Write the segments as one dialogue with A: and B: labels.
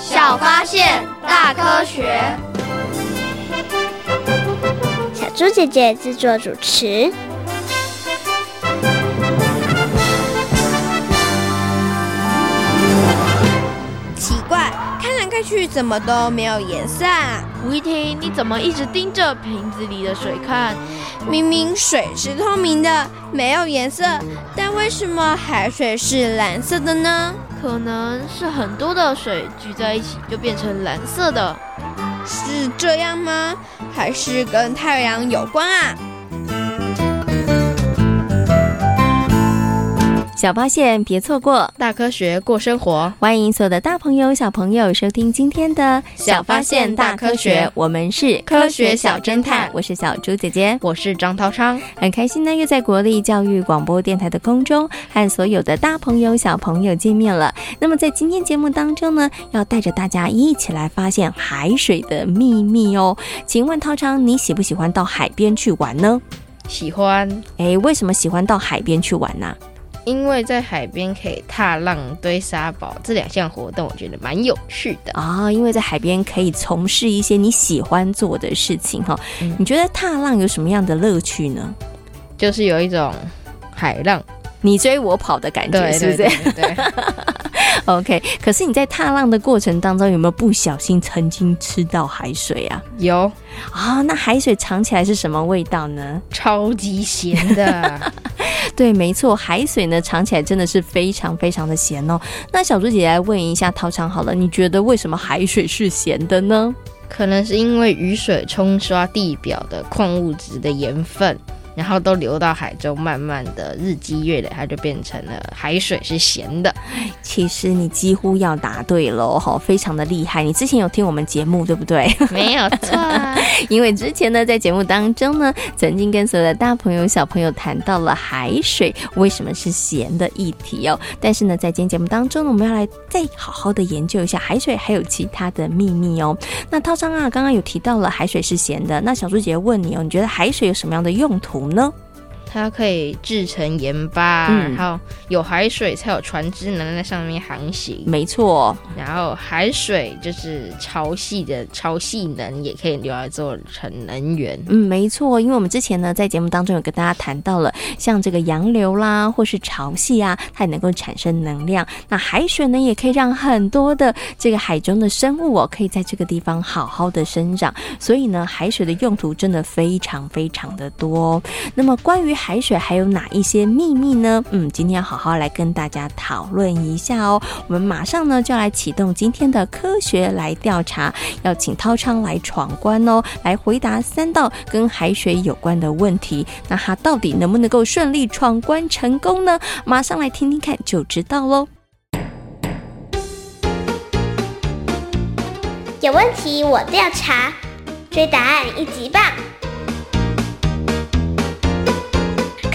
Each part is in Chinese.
A: 小发现，大科学。
B: 小猪姐姐制作主持。
C: 奇怪，看来看去怎么都没有颜色啊！
D: 吴一婷，你怎么一直盯着瓶子里的水看？
C: 明明水是透明的，没有颜色，但为什么海水是蓝色的呢？
D: 可能是很多的水聚在一起就变成蓝色的，
C: 是这样吗？还是跟太阳有关啊？
E: 小发现，别错过
D: 大科学过生活。
E: 欢迎所有的大朋友、小朋友收听今天的
D: 小发现大科学。
E: 我们是
D: 科学小侦探，
E: 我是小猪姐姐，
D: 我是张涛昌。
E: 很开心呢，又在国立教育广播电台的空中和所有的大朋友、小朋友见面了。那么在今天节目当中呢，要带着大家一起来发现海水的秘密哦。请问涛昌，你喜不喜欢到海边去玩呢？
D: 喜欢。
E: 哎，为什么喜欢到海边去玩呢？
D: 因为在海边可以踏浪、堆沙堡这两项活动，我觉得蛮有趣的
E: 啊、哦。因为在海边可以从事一些你喜欢做的事情哈、嗯。你觉得踏浪有什么样的乐趣呢？
D: 就是有一种海浪
E: 你追我跑的感觉，是不是？对，对，对，对。OK。可是你在踏浪的过程当中，有没有不小心曾经吃到海水啊？
D: 有
E: 啊、哦。那海水尝起来是什么味道呢？
D: 超级咸的。
E: 对，没错，海水呢尝起来真的是非常非常的咸哦。那小猪姐姐来问一下涛昌好了，你觉得为什么海水是咸的呢？
D: 可能是因为雨水冲刷地表的矿物质的盐分。然后都流到海中，慢慢的日积月累，它就变成了海水是咸的。
E: 其实你几乎要答对了，哈，非常的厉害。你之前有听我们节目对不对？
D: 没有错，
E: 因为之前呢，在节目当中呢，曾经跟所有的大朋友小朋友谈到了海水为什么是咸的议题哦。但是呢，在今天节目当中呢，我们要来再好好的研究一下海水还有其他的秘密哦。那涛昌啊，刚刚有提到了海水是咸的，那小猪姐姐问你哦，你觉得海水有什么样的用途？呢？
D: 它可以制成盐巴，嗯，然后有海水才有船只能在上面航行。
E: 没错，
D: 然后海水就是潮汐的潮汐能，也可以用来做成能源。
E: 嗯，没错，因为我们之前呢在节目当中有跟大家谈到了，像这个洋流啦，或是潮汐啊，它也能够产生能量。那海水呢，也可以让很多的这个海中的生物哦，可以在这个地方好好的生长。所以呢，海水的用途真的非常非常的多。那么关于海水还有哪一些秘密呢？嗯，今天要好好来跟大家讨论一下哦。我们马上呢就来启动今天的科学来调查，要请涛昌来闯关哦，来回答三道跟海水有关的问题。那他到底能不能够顺利闯关成功呢？马上来听听看就知道喽。
B: 有问题我调查，追答案一级棒。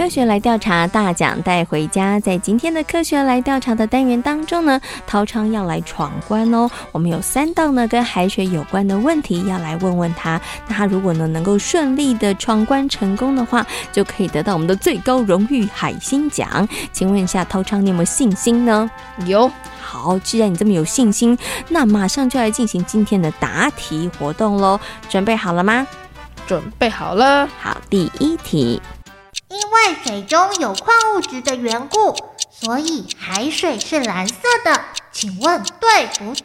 E: 科学来调查大奖带回家，在今天的科学来调查的单元当中呢，涛昌要来闯关哦。我们有三道呢跟海水有关的问题要来问问他。那他如果呢能够顺利的闯关成功的话，就可以得到我们的最高荣誉海星奖。请问一下，涛昌，你有没有信心呢？
D: 有。
E: 好，既然你这么有信心，那马上就来进行今天的答题活动喽。准备好了吗？
D: 准备好了。
E: 好，第一题。
F: 因为水中有矿物质的缘故，所以海水是蓝色的。请问对不对？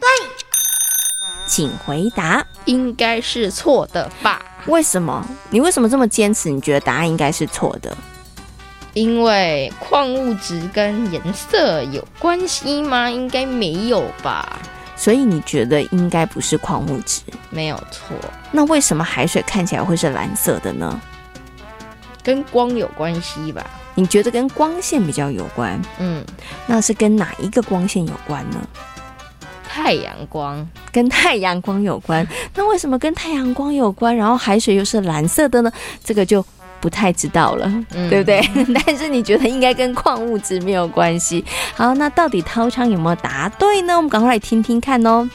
E: 请回答。
D: 应该是错的吧？
E: 为什么？你为什么这么坚持？你觉得答案应该是错的？
D: 因为矿物质跟颜色有关系吗？应该没有吧。
E: 所以你觉得应该不是矿物质？
D: 没有错。
E: 那为什么海水看起来会是蓝色的呢？
D: 跟光有关系吧？
E: 你觉得跟光线比较有关？
D: 嗯，
E: 那是跟哪一个光线有关呢？
D: 太阳光，
E: 跟太阳光有关。那为什么跟太阳光有关？然后海水又是蓝色的呢？这个就不太知道了，嗯、对不对？但是你觉得应该跟矿物质没有关系。好，那到底涛昌有没有答对呢？我们赶快来听听看哦。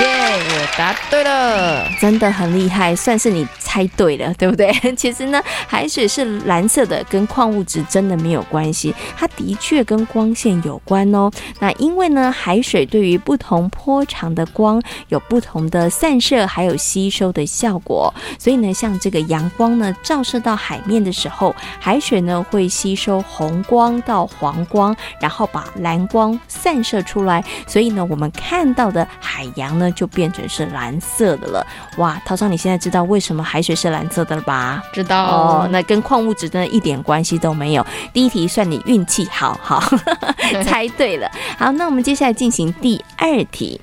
D: 耶我答对了，
E: 真的很厉害，算是你猜对了，对不对？其实呢，海水是蓝色的，跟矿物质真的没有关系，它的确跟光线有关哦。那因为呢，海水对于不同波长的光有不同的散射还有吸收的效果，所以呢，像这个阳光呢照射到海面的时候，海水呢会吸收红光到黄光，然后把蓝光散射出来，所以呢，我们看到的海洋呢。就变成是蓝色的了，哇！陶昌，你现在知道为什么海水是蓝色的了吧？
D: 知道
E: 哦，那跟矿物质真的一点关系都没有。第一题算你运气好，好，猜对了。好，那我们接下来进行第二题。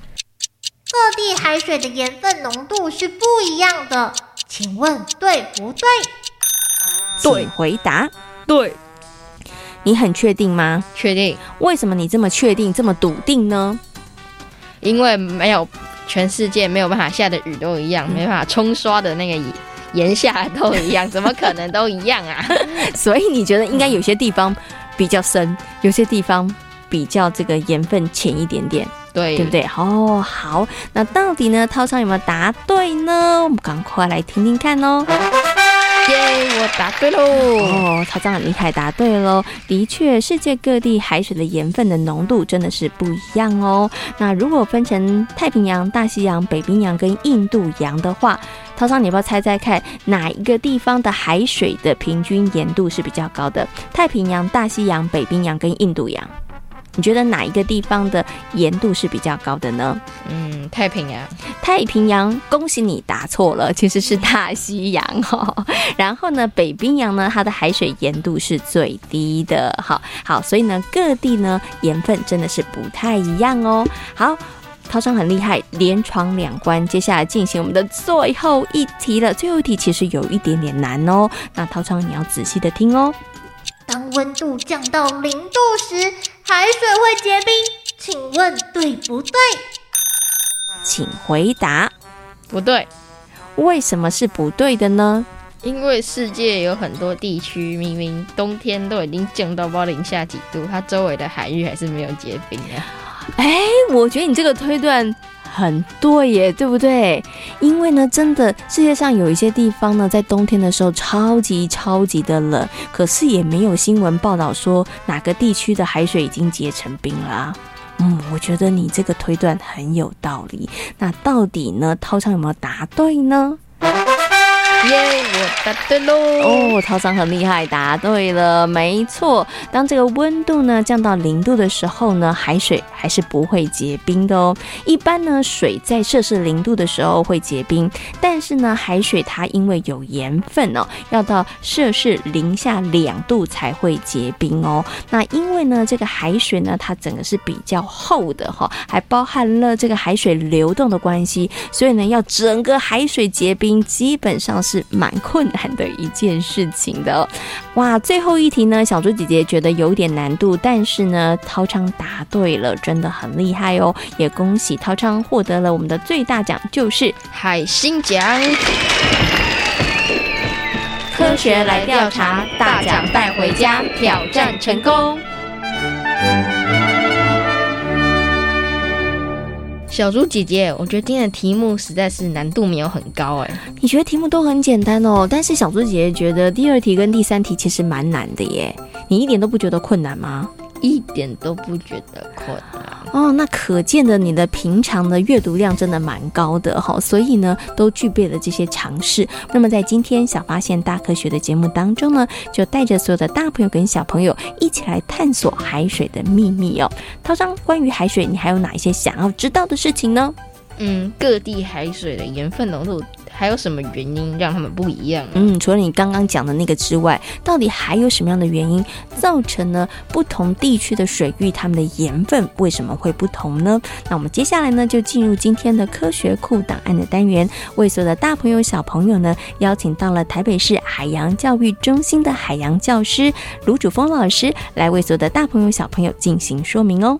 F: 各地海水的盐分浓度是不一样的，请问对不对？
E: 对，回答
D: 对。
E: 你很确定吗？
D: 确定。
E: 为什么你这么确定，这么笃定呢？
D: 因为没有。全世界没有办法下的雨都一样，没办法冲刷的那个盐下都一样，怎么可能都一样啊？
E: 所以你觉得应该有些地方比较深，有些地方比较这个盐分浅一点点，
D: 对
E: 对不对？哦，好，那到底呢？涛昌有没有答对呢？我们赶快来听听看哦。
D: 耶我答对喽！
E: 哦，陶昌很厉害，答对喽。的确，世界各地海水的盐分的浓度真的是不一样哦。那如果分成太平洋、大西洋、北冰洋跟印度洋的话，陶昌，你要不要猜猜看，哪一个地方的海水的平均盐度是比较高的？太平洋、大西洋、北冰洋跟印度洋？你觉得哪一个地方的盐度是比较高的呢？
D: 嗯，太平洋。
E: 太平洋，恭喜你答错了，其实是大西洋哦。然后呢，北冰洋呢，它的海水盐度是最低的。好，好，所以呢，各地呢盐分真的是不太一样哦。好，涛昌很厉害，连闯两关。接下来进行我们的最后一题了。最后一题其实有一点点难哦。那涛昌你要仔细的听哦。
F: 当温度降到零度时，海水会结冰，请问对不对？
E: 请回答。
D: 不对。
E: 为什么是不对的呢？
D: 因为世界有很多地区，明明冬天都已经降到不知道零下几度，它周围的海域还是没有结冰啊。
E: 哎，我觉得你这个推断。很对耶，对不对？因为呢，真的世界上有一些地方呢，在冬天的时候超级超级的冷，可是也没有新闻报道说哪个地区的海水已经结成冰了。嗯，我觉得你这个推断很有道理。那到底呢，涛昌有没有答对呢？
D: 耶我答对喽！
E: 哦，陶昌很厉害，答对了，没错。当这个温度呢降到零度的时候呢，海水还是不会结冰的哦。一般呢，水在摄氏零度的时候会结冰，但是呢，海水它因为有盐分哦，要到摄氏零下两度才会结冰哦。那因为呢，这个海水呢，它整个是比较厚的哈，还包含了这个海水流动的关系，所以呢，要整个海水结冰，基本上是。是蛮困难的一件事情的，哇！最后一题呢，小猪姐姐觉得有点难度，但是呢，涛昌答对了，真的很厉害哦！也恭喜涛昌获得了我们的最大奖，就是
D: 海星奖。
E: 科学来调查，大奖带回家，挑战成功。
D: 小猪姐姐，我觉得今天的题目实在是难度没有很高哎。
E: 你觉得题目都很简单哦，但是小猪姐姐觉得第二题跟第三题其实蛮难的耶。你一点都不觉得困难吗？
D: 一点都不觉得困难
E: 哦，那可见的你的平常的阅读量真的蛮高的哈，所以呢都具备了这些尝试。那么在今天小发现大科学的节目当中呢，就带着所有的大朋友跟小朋友一起来探索海水的秘密哦。涛章，关于海水，你还有哪一些想要知道的事情呢？
D: 嗯，各地海水的盐分浓度。还有什么原因让他们不一样？
E: 嗯，除了你刚刚讲的那个之外，到底还有什么样的原因造成呢？不同地区的水域，它们的盐分为什么会不同呢？那我们接下来呢，就进入今天的科学库档案的单元，为所有的大朋友小朋友呢，邀请到了台北市海洋教育中心的海洋教师卢主峰老师，来为所有的大朋友小朋友进行说明哦。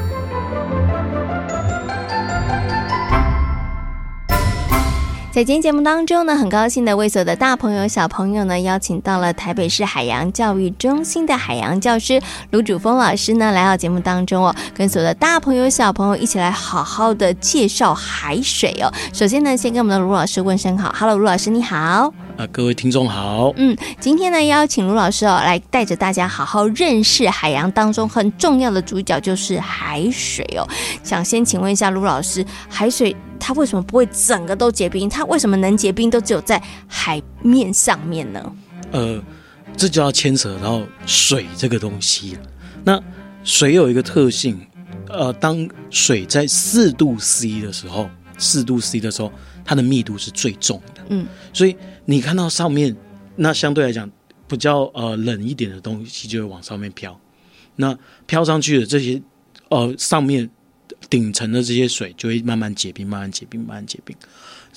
E: 在今天节目当中呢，很高兴的为所有的大朋友小朋友呢，邀请到了台北市海洋教育中心的海洋教师卢主峰老师呢，来到节目当中哦，跟所有的大朋友小朋友一起来好好的介绍海水哦。首先呢，先跟我们的卢老师问声好，Hello，卢老师你好。
G: 各位听众好。
E: 嗯，今天呢，邀请卢老师哦，来带着大家好好认识海洋当中很重要的主角，就是海水哦。想先请问一下卢老师，海水。它为什么不会整个都结冰？它为什么能结冰都只有在海面上面呢？
G: 呃，这就要牵扯到水这个东西了。那水有一个特性，呃，当水在四度 C 的时候，四度 C 的时候，它的密度是最重的。嗯，所以你看到上面，那相对来讲比较呃冷一点的东西就会往上面飘。那飘上去的这些呃上面。顶层的这些水就会慢慢结冰，慢慢结冰，慢慢结冰。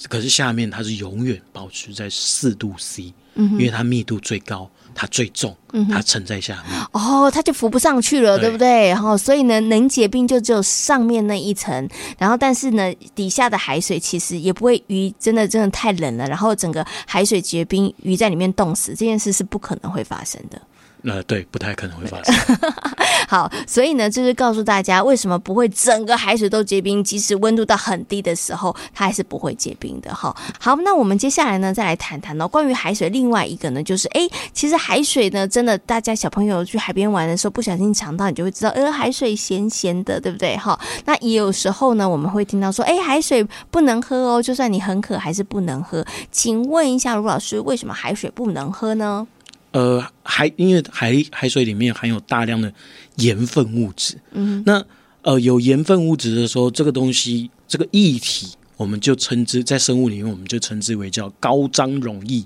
G: 可是下面它是永远保持在四度 C，嗯，因为它密度最高，它最重，嗯，它沉在下面。
E: 哦，它就浮不上去了，对，对不对？然后所以呢，能结冰就只有上面那一层。然后但是呢，底下的海水其实也不会鱼真的真的太冷了，然后整个海水结冰，鱼在里面冻死，这件事是不可能会发生的。
G: 呃，对，不太可能会发生。
E: 好，所以呢，就是告诉大家为什么不会整个海水都结冰，即使温度到很低的时候，它还是不会结冰的。哈，好，那我们接下来呢，再来谈谈哦，关于海水另外一个呢，就是哎，其实海水呢，真的，大家小朋友去海边玩的时候，不小心尝到，你就会知道，呃，海水咸咸的，对不对？哈，那也有时候呢，我们会听到说，哎，海水不能喝哦，就算你很渴，还是不能喝。请问一下卢老师，为什么海水不能喝呢？
G: 呃，海因为海海水里面含有大量的盐分物质，嗯，那呃有盐分物质的时候，这个东西这个液体，我们就称之在生物里面，我们就称之为叫高张溶液。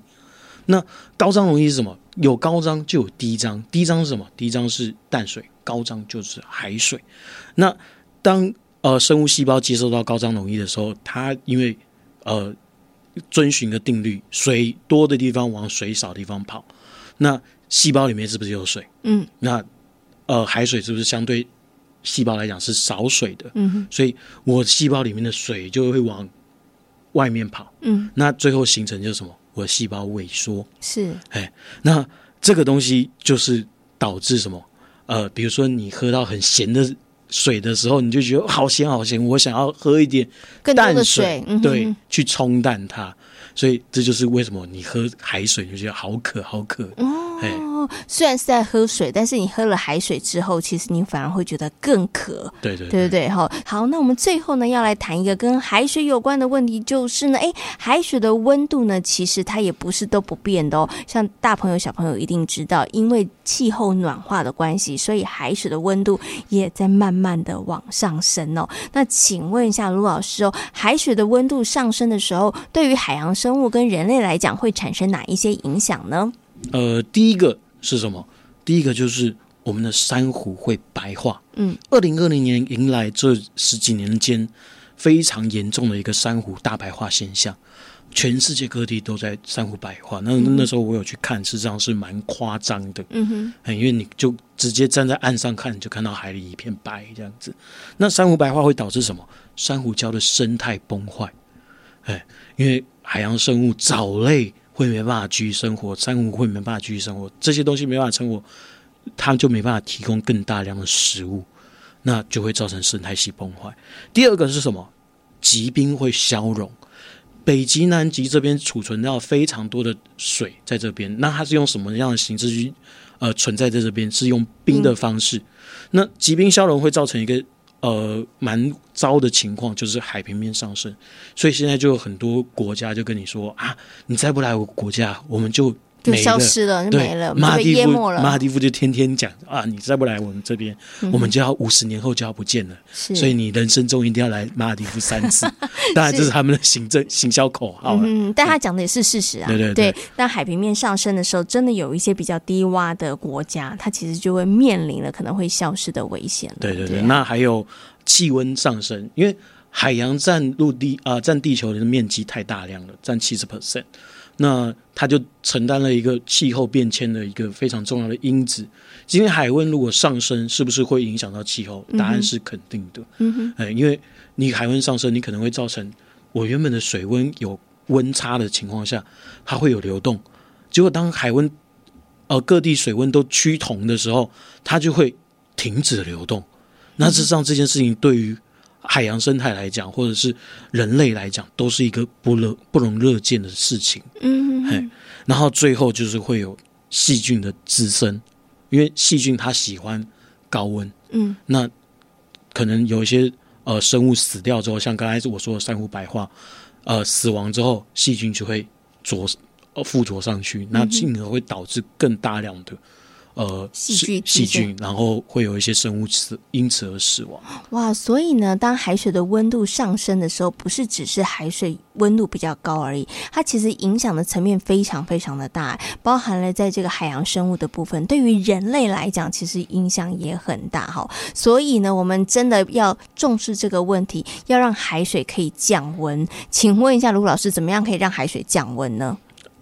G: 那高张溶液是什么？有高张就有低张，低张是什么？低张是淡水，高张就是海水。那当呃生物细胞接受到高张溶液的时候，它因为呃遵循的定律，水多的地方往水少的地方跑。那细胞里面是不是有水？嗯，那呃，海水是不是相对细胞来讲是少水的？嗯哼，所以我细胞里面的水就会往外面跑。嗯，那最后形成就是什么？我的细胞萎缩。是，哎，那这个东西就是导致什么？呃，比如说你喝到很咸的水的时候，你就觉得好咸好咸，我想要喝一点淡水，水，嗯、对，去冲淡它。所以这就是为什么你喝海水就觉得好渴好渴。
E: 虽然是在喝水，但是你喝了海水之后，其实你反而会觉得更渴。
G: 对对
E: 对对对，好，好，那我们最后呢要来谈一个跟海水有关的问题，就是呢，哎，海水的温度呢，其实它也不是都不变的哦。像大朋友小朋友一定知道，因为气候暖化的关系，所以海水的温度也在慢慢的往上升哦。那请问一下卢老师哦，海水的温度上升的时候，对于海洋生生物跟人类来讲会产生哪一些影响呢？
G: 呃，第一个是什么？第一个就是我们的珊瑚会白化。
E: 嗯，
G: 二零二零年迎来这十几年间非常严重的一个珊瑚大白化现象，全世界各地都在珊瑚白化。那那时候我有去看，事实际上是蛮夸张的。
E: 嗯哼，
G: 因为你就直接站在岸上看，你就看到海里一片白这样子。那珊瑚白化会导致什么？珊瑚礁的生态崩坏。哎，因为海洋生物藻类会没办法继续生活，珊瑚会没办法继续生活，这些东西没办法生活。它就没办法提供更大量的食物，那就会造成生态系崩坏。第二个是什么？极冰会消融，北极、南极这边储存到非常多的水在这边，那它是用什么样的形式去呃存在在这边？是用冰的方式。那极冰消融会造成一个呃蛮糟的情况，就是海平面上升。所以现在就有很多国家就跟你说啊，你再不来我国家，我们就。
E: 就消失了，就没了，马尔地夫，马
G: 尔地夫就天天讲啊，你再不来我们这边，嗯、我们就要五十年后就要不见了。所以你人生中一定要来马尔地夫三次。当然这是他们的行政行销口号。
E: 嗯，但他讲的也是事实啊。
G: 对对对。
E: 那海平面上升的时候，真的有一些比较低洼的国家，它其实就会面临了可能会消失的危险。
G: 对对对。那还有气温上升，因为海洋占陆地啊，占、呃、地球的面积太大量了，占七十 percent。那它就承担了一个气候变迁的一个非常重要的因子。今天海温如果上升，是不是会影响到气候？答案是肯定的。嗯哼，哎，因为你海温上升，你可能会造成我原本的水温有温差的情况下，它会有流动。结果当海温呃各地水温都趋同的时候，它就会停止流动。那事实上这件事情对于海洋生态来讲，或者是人类来讲，都是一个不乐不容乐见的事情。嗯哼哼，然后最后就是会有细菌的滋生，因为细菌它喜欢高温。嗯，那可能有一些呃生物死掉之后，像刚才我说的珊瑚白化，呃死亡之后，细菌就会着呃附着上去，那进而会导致更大量的。呃，细菌细菌，然后会有一些生物死，因此而死亡。
E: 哇，所以呢，当海水的温度上升的时候，不是只是海水温度比较高而已，它其实影响的层面非常非常的大，包含了在这个海洋生物的部分，对于人类来讲，其实影响也很大哈。所以呢，我们真的要重视这个问题，要让海水可以降温。请问一下卢老师，怎么样可以让海水降温呢？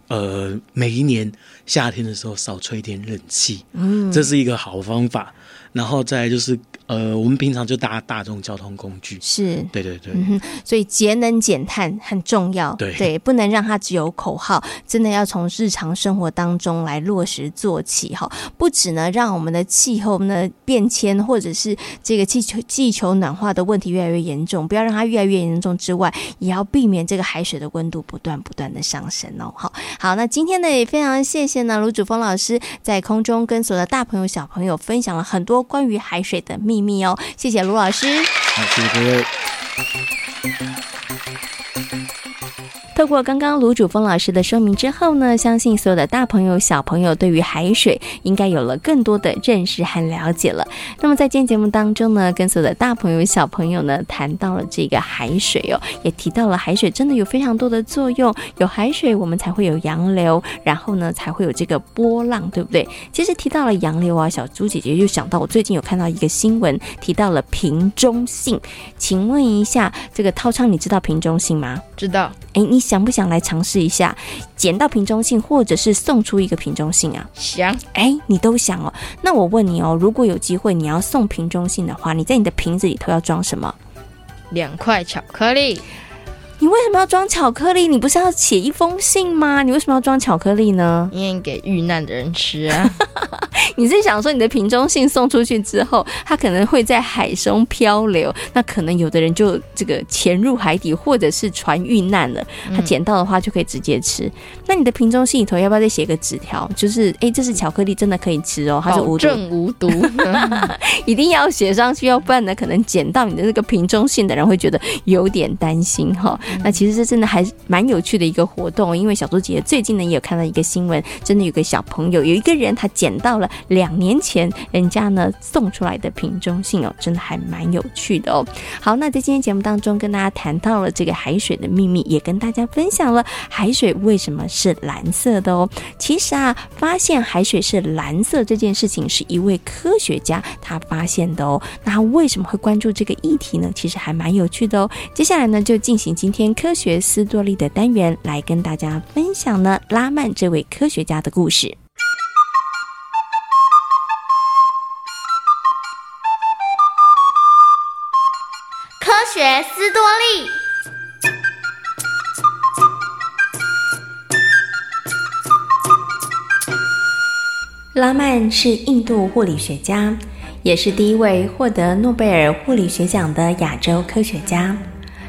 G: 呃，每一年夏天的时候少吹一点冷气，嗯，这是一个好方法。然后再来就是。呃，我们平常就搭大众交通工具，
E: 是
G: 对对对，
E: 嗯哼，所以节能减碳很重要，
G: 对
E: 对，不能让它只有口号，真的要从日常生活当中来落实做起哈。不止呢，让我们的气候呢变迁，或者是这个气球气球暖化的问题越来越严重，不要让它越来越严重之外，也要避免这个海水的温度不断不断的上升哦。好，好，那今天呢也非常谢谢呢卢主峰老师在空中跟所有的大朋友小朋友分享了很多关于海水的秘密。秘密哦，谢谢卢老师。
G: 好，谢谢各位。
E: 透过刚刚卢主峰老师的说明之后呢，相信所有的大朋友小朋友对于海水应该有了更多的认识和了解了。那么在今天节目当中呢，跟所有的大朋友小朋友呢谈到了这个海水哦，也提到了海水真的有非常多的作用，有海水我们才会有洋流，然后呢才会有这个波浪，对不对？其实提到了洋流啊，小猪姐姐就想到我最近有看到一个新闻，提到了瓶中信，请问一下这个涛昌，你知道瓶中信吗？
D: 知道。
E: 哎，你想不想来尝试一下捡到瓶中信，或者是送出一个瓶中信啊？
D: 想。
E: 哎，你都想哦。那我问你哦，如果有机会你要送瓶中信的话，你在你的瓶子里头要装什么？
D: 两块巧克力。
E: 你为什么要装巧克力？你不是要写一封信吗？你为什么要装巧克力呢？
D: 因为给遇难的人吃啊。
E: 你是想说你的瓶中信送出去之后，它可能会在海中漂流，那可能有的人就这个潜入海底，或者是船遇难了，他捡到的话就可以直接吃。嗯、那你的瓶中信里头要不要再写个纸条？就是哎，这是巧克力，真的可以吃哦，它是无毒，
D: 证无毒，
E: 一定要写上去，要不然呢，可能捡到你的那个瓶中信的人会觉得有点担心哈。那其实这真的还蛮有趣的一个活动，因为小猪姐姐最近呢也有看到一个新闻，真的有个小朋友，有一个人他捡到了两年前人家呢送出来的瓶中信哦，真的还蛮有趣的哦。好，那在今天节目当中跟大家谈到了这个海水的秘密，也跟大家分享了海水为什么是蓝色的哦。其实啊，发现海水是蓝色这件事情是一位科学家他发现的哦。那他为什么会关注这个议题呢？其实还蛮有趣的哦。接下来呢，就进行今天科学斯多利的单元，来跟大家分享呢拉曼这位科学家的故事。
A: 科学斯多利。
E: 拉曼是印度物理学家，也是第一位获得诺贝尔物理学奖的亚洲科学家。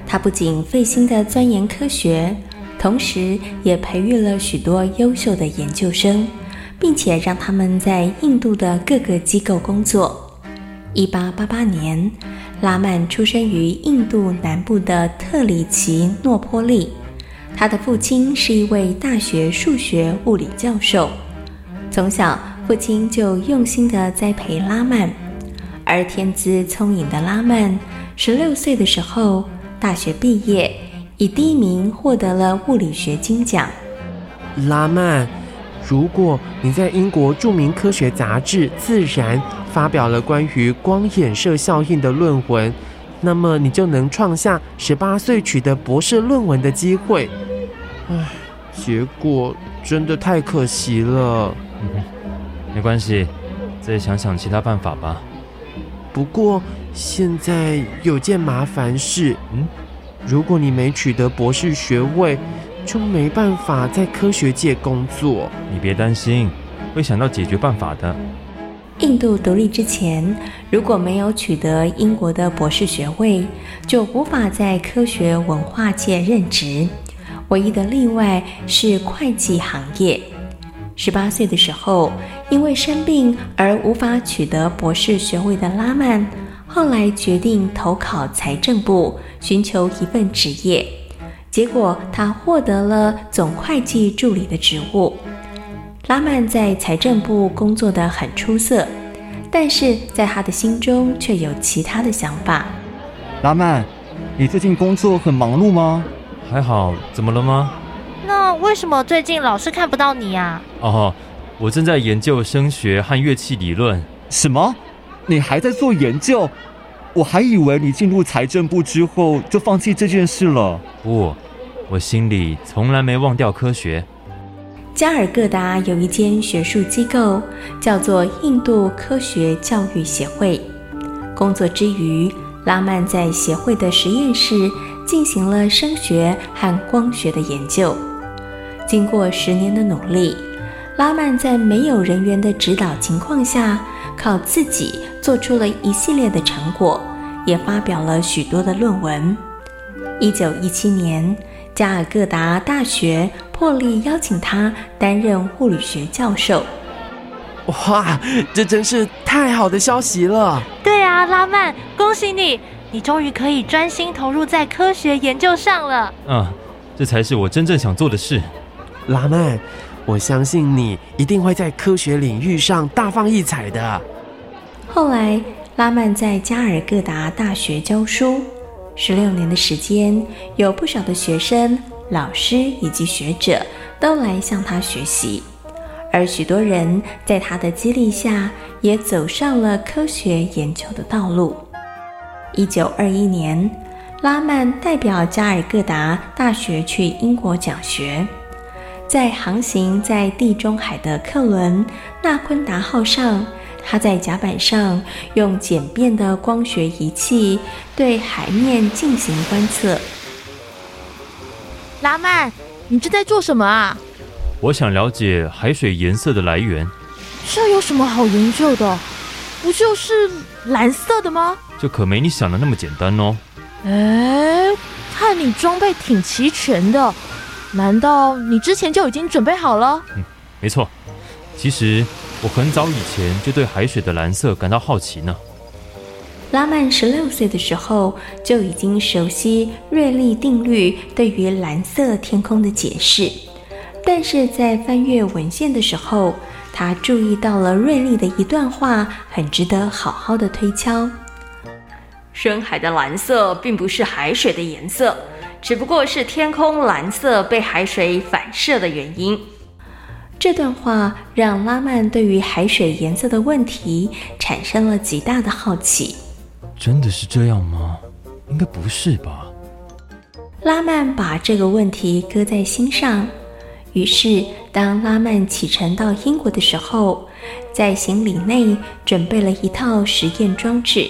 E: 他不仅费心地钻研科学，同时也培育了许多优秀的研究生，并且让他们在印度的各个机构工作。一八八八年，拉曼出生于印度南部的特里奇诺波利，他的父亲是一位大学数学物理教授。从小，父亲就用心地栽培拉曼，而天资聪颖的拉曼，十六岁的时候大学毕业，以第一名获得了物理学金奖。
H: 拉曼，如果你在英国著名科学杂志《自然》发表了关于光衍射效应的论文，那么你就能创下十八岁取得博士论文的机会。唉，结果真的太可惜了。
I: 嗯，没关系，再想想其他办法吧。
H: 不过现在有件麻烦事，嗯，如果你没取得博士学位，就没办法在科学界工作。
I: 你别担心，会想到解决办法的。
E: 印度独立之前，如果没有取得英国的博士学位，就无法在科学文化界任职。唯一的例外是会计行业。十八岁的时候，因为生病而无法取得博士学位的拉曼，后来决定投考财政部，寻求一份职业。结果，他获得了总会计助理的职务。拉曼在财政部工作得很出色，但是在他的心中却有其他的想法。
J: 拉曼，你最近工作很忙碌吗？
I: 还好，怎么了吗？
K: 那为什么最近老是看不到你呀？
I: 哦，我正在研究声学和乐器理论。
J: 什么？你还在做研究？我还以为你进入财政部之后就放弃这件事了。
I: 不，我心里从来没忘掉科学。
E: 加尔各答有一间学术机构，叫做印度科学教育协会。工作之余，拉曼在协会的实验室进行了声学和光学的研究。经过十年的努力，拉曼在没有人员的指导情况下，靠自己做出了一系列的成果，也发表了许多的论文。一九一七年，加尔各答大学破例邀请他担任物理学教授。
H: 哇，这真是太好的消息了！
K: 对啊，拉曼，恭喜你，你终于可以专心投入在科学研究上了。
I: 嗯，这才是我真正想做的事。
H: 拉曼，我相信你一定会在科学领域上大放异彩的。
E: 后来，拉曼在加尔各答大学教书，十六年的时间，有不少的学生、老师以及学者都来向他学习，而许多人在他的激励下，也走上了科学研究的道路。一九二一年，拉曼代表加尔各答大学去英国讲学。在航行在地中海的客轮纳昆达号上，他在甲板上用简便的光学仪器对海面进行观测。
K: 拉曼，你这在做什么啊？
I: 我想了解海水颜色的来源。
K: 这有什么好研究的？不就是蓝色的吗？
I: 这可没你想的那么简单哦。
K: 哎，看你装备挺齐全的。难道你之前就已经准备好了？
I: 嗯，没错。其实我很早以前就对海水的蓝色感到好奇呢。
E: 拉曼十六岁的时候就已经熟悉瑞利定律对于蓝色天空的解释，但是在翻阅文献的时候，他注意到了瑞利的一段话，很值得好好的推敲。深海的蓝色并不是海水的颜色，只不过是天空蓝色被海水反射的原因。这段话让拉曼对于海水颜色的问题产生了极大的好奇。
I: 真的是这样吗？应该不是吧。
E: 拉曼把这个问题搁在心上。于是，当拉曼启程到英国的时候，在行李内准备了一套实验装置，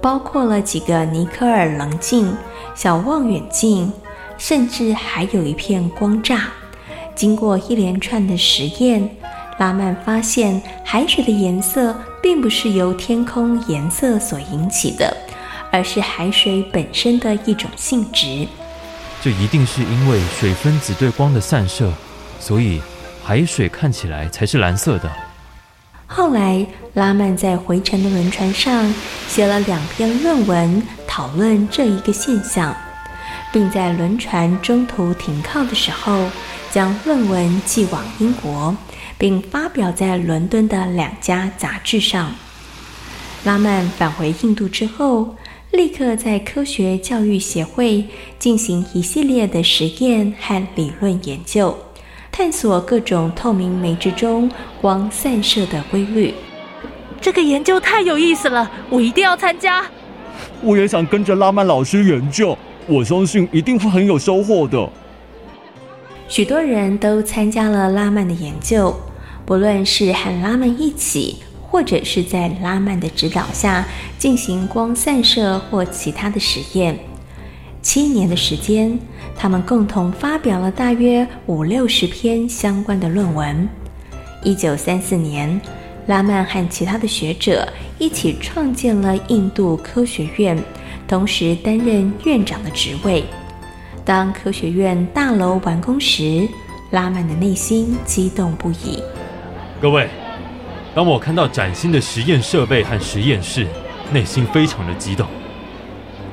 E: 包括了几个尼科尔棱镜、小望远镜，甚至还有一片光栅。经过一连串的实验，拉曼发现海水的颜色并不是由天空颜色所引起的，而是海水本身的一种性质。
I: 这一定是因为水分子对光的散射。所以，海水看起来才是蓝色的。
E: 后来，拉曼在回程的轮船上写了两篇论文，讨论这一个现象，并在轮船中途停靠的时候，将论文寄往英国，并发表在伦敦的两家杂志上。拉曼返回印度之后，立刻在科学教育协会进行一系列的实验和理论研究。探索各种透明媒质中光散射的规律。
K: 这个研究太有意思了，我一定要参加。
J: 我也想跟着拉曼老师研究，我相信一定会很有收获的。
E: 许多人都参加了拉曼的研究，不论是和拉曼一起，或者是在拉曼的指导下进行光散射或其他的实验。七年的时间，他们共同发表了大约五六十篇相关的论文。一九三四年，拉曼和其他的学者一起创建了印度科学院，同时担任院长的职位。当科学院大楼完工时，拉曼的内心激动不已。
I: 各位，当我看到崭新的实验设备和实验室，内心非常的激动。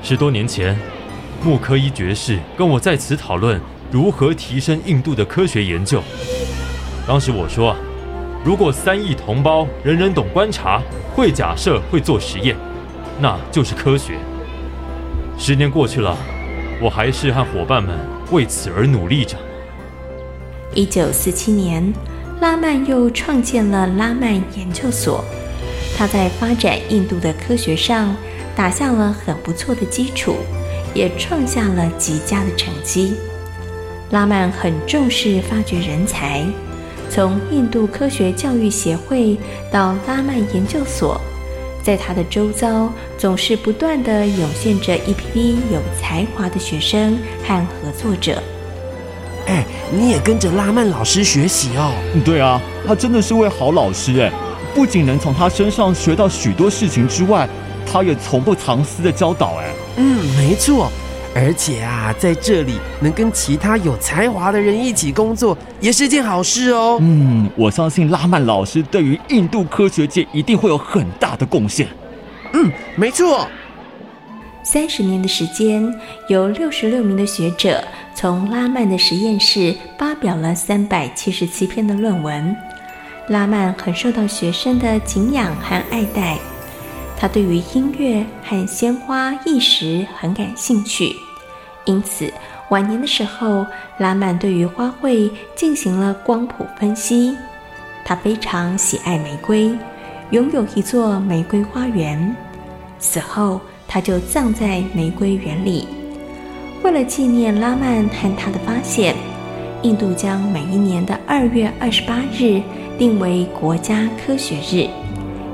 I: 十多年前，穆科伊爵士跟我在此讨论如何提升印度的科学研究。当时我说，如果三亿同胞人人懂观察、会假设、会做实验，那就是科学。十年过去了，我还是和伙伴们为此而努力着。
E: 一九四七年，拉曼又创建了拉曼研究所。他在发展印度的科学上打下了很不错的基础。也创下了极佳的成绩。拉曼很重视发掘人才，从印度科学教育协会到拉曼研究所，在他的周遭总是不断的涌现着一批批有才华的学生和合作者。
H: 哎，你也跟着拉曼老师学习哦。
J: 对啊，他真的是位好老师哎，不仅能从他身上学到许多事情之外，他也从不藏私的教导哎。
H: 嗯，没错，而且啊，在这里能跟其他有才华的人一起工作，也是件好事哦。
J: 嗯，我相信拉曼老师对于印度科学界一定会有很大的贡献。
H: 嗯，没错。
E: 三十年的时间，有六十六名的学者从拉曼的实验室发表了三百七十七篇的论文。拉曼很受到学生的敬仰和爱戴。他对于音乐和鲜花艺术很感兴趣，因此晚年的时候，拉曼对于花卉进行了光谱分析。他非常喜爱玫瑰，拥有一座玫瑰花园。死后，他就葬在玫瑰园里。为了纪念拉曼和他的发现，印度将每一年的二月二十八日定为国家科学日。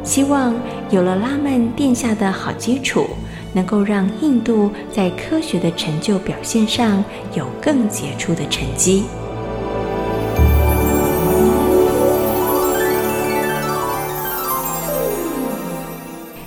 E: 希望有了拉曼殿下的好基础，能够让印度在科学的成就表现上有更杰出的成绩。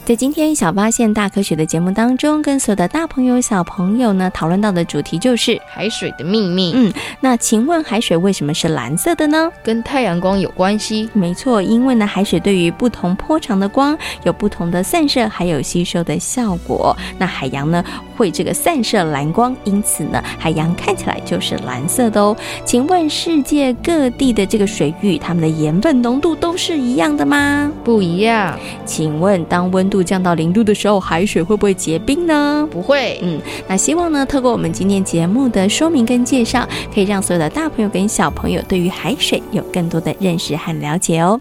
E: 在今天小发现大科学的节目当中，跟所有的大朋友小朋友呢讨论到的主题就是
D: 海水的秘密。
E: 嗯，那请问海水为什么是蓝色的呢？
D: 跟太阳光有关系。
E: 没错，因为呢海水对于不同波长的光有不同的散射还有吸收的效果。那海洋呢会这个散射蓝光，因此呢海洋看起来就是蓝色的哦。请问世界各地的这个水域，它们的盐分浓度都是一样的吗？
D: 不一样。
E: 请问当温度降到零度的时候，海水会不会结冰呢？
D: 不会。
E: 嗯，那希望呢，透过我们今天节目的说明跟介绍，可以让所有的大朋友跟小朋友对于海水有更多的认识和了解哦。